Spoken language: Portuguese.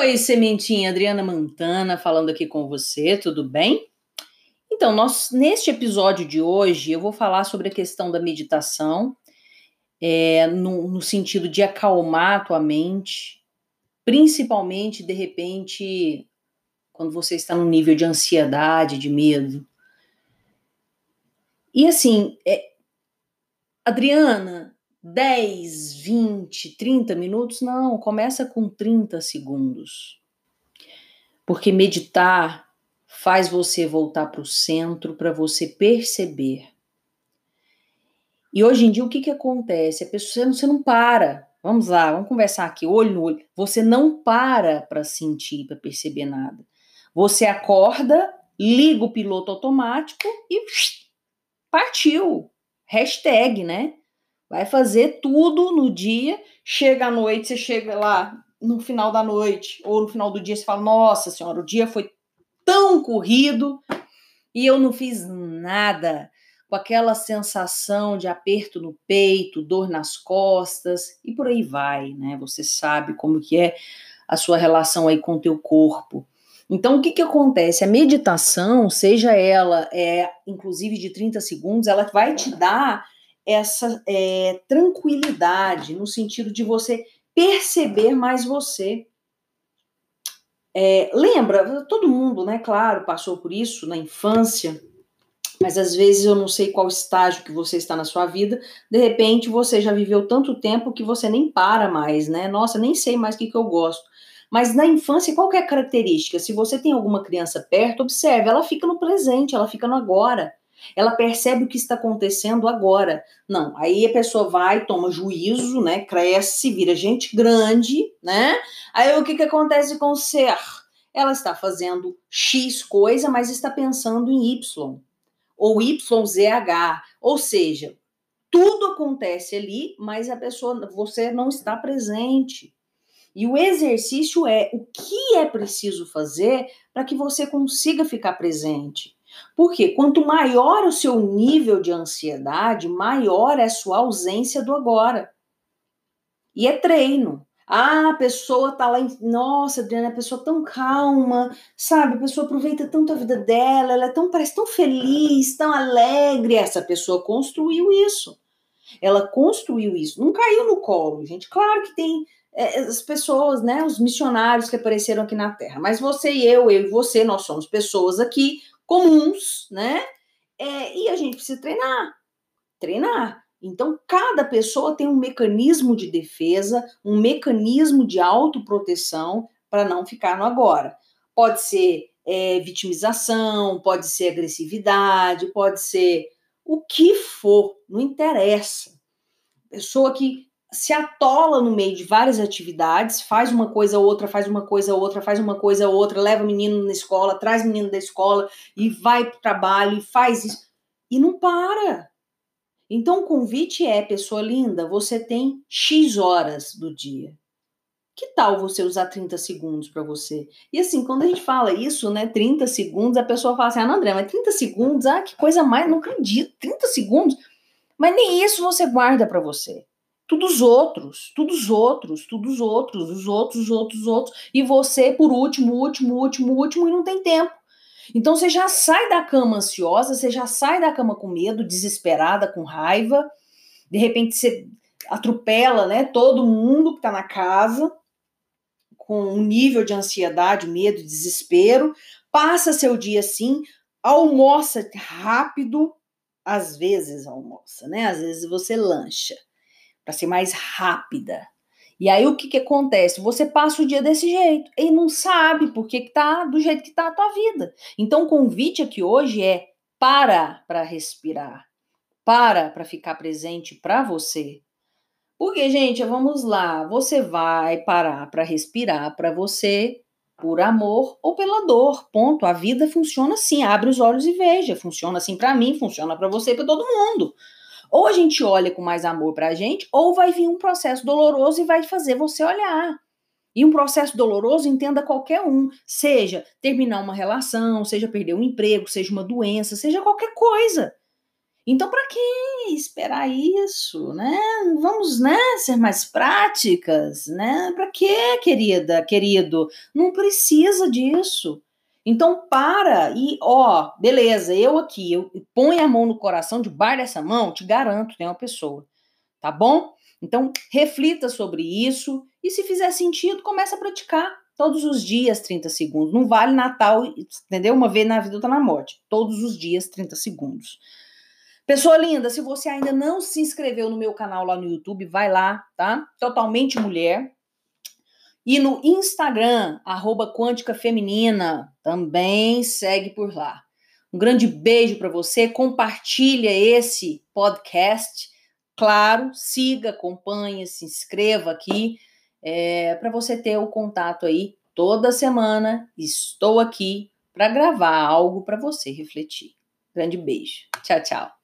Oi, Sementinha, Adriana Mantana falando aqui com você, tudo bem? Então, nós, neste episódio de hoje, eu vou falar sobre a questão da meditação, é, no, no sentido de acalmar a tua mente, principalmente, de repente, quando você está num nível de ansiedade, de medo. E assim, é, Adriana, 10, 20, 30 minutos? Não, começa com 30 segundos. Porque meditar faz você voltar para o centro, para você perceber. E hoje em dia, o que, que acontece? A pessoa, você não para. Vamos lá, vamos conversar aqui, olho no olho. Você não para para sentir, para perceber nada. Você acorda, liga o piloto automático e partiu. Hashtag, né? Vai fazer tudo no dia, chega à noite, você chega lá no final da noite ou no final do dia, você fala: Nossa Senhora, o dia foi tão corrido e eu não fiz nada. Com aquela sensação de aperto no peito, dor nas costas e por aí vai, né? Você sabe como que é a sua relação aí com o teu corpo. Então, o que, que acontece? A meditação, seja ela, é, inclusive de 30 segundos, ela vai te dar essa é, tranquilidade, no sentido de você perceber mais você. É, lembra, todo mundo, né, claro, passou por isso na infância, mas às vezes eu não sei qual estágio que você está na sua vida, de repente você já viveu tanto tempo que você nem para mais, né? Nossa, nem sei mais o que, que eu gosto. Mas na infância, qual é a característica? Se você tem alguma criança perto, observe, ela fica no presente, ela fica no agora. Ela percebe o que está acontecendo agora. Não, aí a pessoa vai, toma juízo, né? Cresce, vira gente grande, né? Aí o que, que acontece com o ser? Ela está fazendo X coisa, mas está pensando em Y. Ou YZH. Ou seja, tudo acontece ali, mas a pessoa, você não está presente. E o exercício é o que é preciso fazer para que você consiga ficar presente. Porque quanto maior o seu nível de ansiedade, maior é a sua ausência do agora. E é treino. Ah, a pessoa tá lá em. Nossa, Adriana, a pessoa tão calma, sabe? A pessoa aproveita tanto a vida dela, ela é tão, parece tão feliz, tão alegre. Essa pessoa construiu isso. Ela construiu isso. Não caiu no colo, gente. Claro que tem é, as pessoas, né? Os missionários que apareceram aqui na Terra. Mas você e eu, eu e você, nós somos pessoas aqui comuns, né? É, e a gente precisa treinar, treinar. Então, cada pessoa tem um mecanismo de defesa, um mecanismo de autoproteção para não ficar no agora. Pode ser é, vitimização, pode ser agressividade, pode ser o que for, não interessa. Pessoa que se atola no meio de várias atividades, faz uma coisa outra, faz uma coisa outra, faz uma coisa outra, leva o menino na escola, traz o menino da escola e vai para o trabalho e faz isso e não para. Então o convite é, pessoa linda, você tem X horas do dia. Que tal você usar 30 segundos para você? E assim, quando a gente fala isso, né, 30 segundos, a pessoa fala assim: "Ah, não, André, mas 30 segundos, ah, que coisa mais, não acredito, 30 segundos". Mas nem isso você guarda para você tudo os outros, tudo os outros, tudo os outros, os outros, os outros, os outros, e você por último, último, último, último, e não tem tempo. Então você já sai da cama ansiosa, você já sai da cama com medo, desesperada, com raiva, de repente você atropela, né, todo mundo que tá na casa, com um nível de ansiedade, medo, desespero, passa seu dia assim, almoça rápido, às vezes almoça, né? Às vezes você lancha para ser mais rápida. E aí o que, que acontece? Você passa o dia desse jeito e não sabe por que, tá do jeito que tá a tua vida. Então o convite aqui hoje é para para respirar. Para para ficar presente para você. Porque, gente, vamos lá, você vai parar para respirar para você por amor ou pela dor. Ponto. A vida funciona assim, abre os olhos e veja. Funciona assim para mim, funciona para você, para todo mundo. Ou a gente olha com mais amor para a gente, ou vai vir um processo doloroso e vai fazer você olhar. E um processo doloroso, entenda qualquer um, seja terminar uma relação, seja perder um emprego, seja uma doença, seja qualquer coisa. Então, para que esperar isso, né? Vamos, né, ser mais práticas, né? Para que, querida, querido? Não precisa disso. Então, para e, ó, beleza, eu aqui, eu ponho a mão no coração, debaixo dessa mão, te garanto, tem uma pessoa, tá bom? Então, reflita sobre isso e se fizer sentido, comece a praticar todos os dias 30 segundos. Não vale Natal, entendeu? Uma vez na vida, outra na morte. Todos os dias 30 segundos. Pessoa linda, se você ainda não se inscreveu no meu canal lá no YouTube, vai lá, tá? Totalmente Mulher. E no Instagram, arroba Quântica Feminina, também segue por lá. Um grande beijo para você, compartilha esse podcast. Claro, siga, acompanhe, se inscreva aqui, é, para você ter o contato aí toda semana. Estou aqui para gravar algo para você refletir. Grande beijo. Tchau, tchau.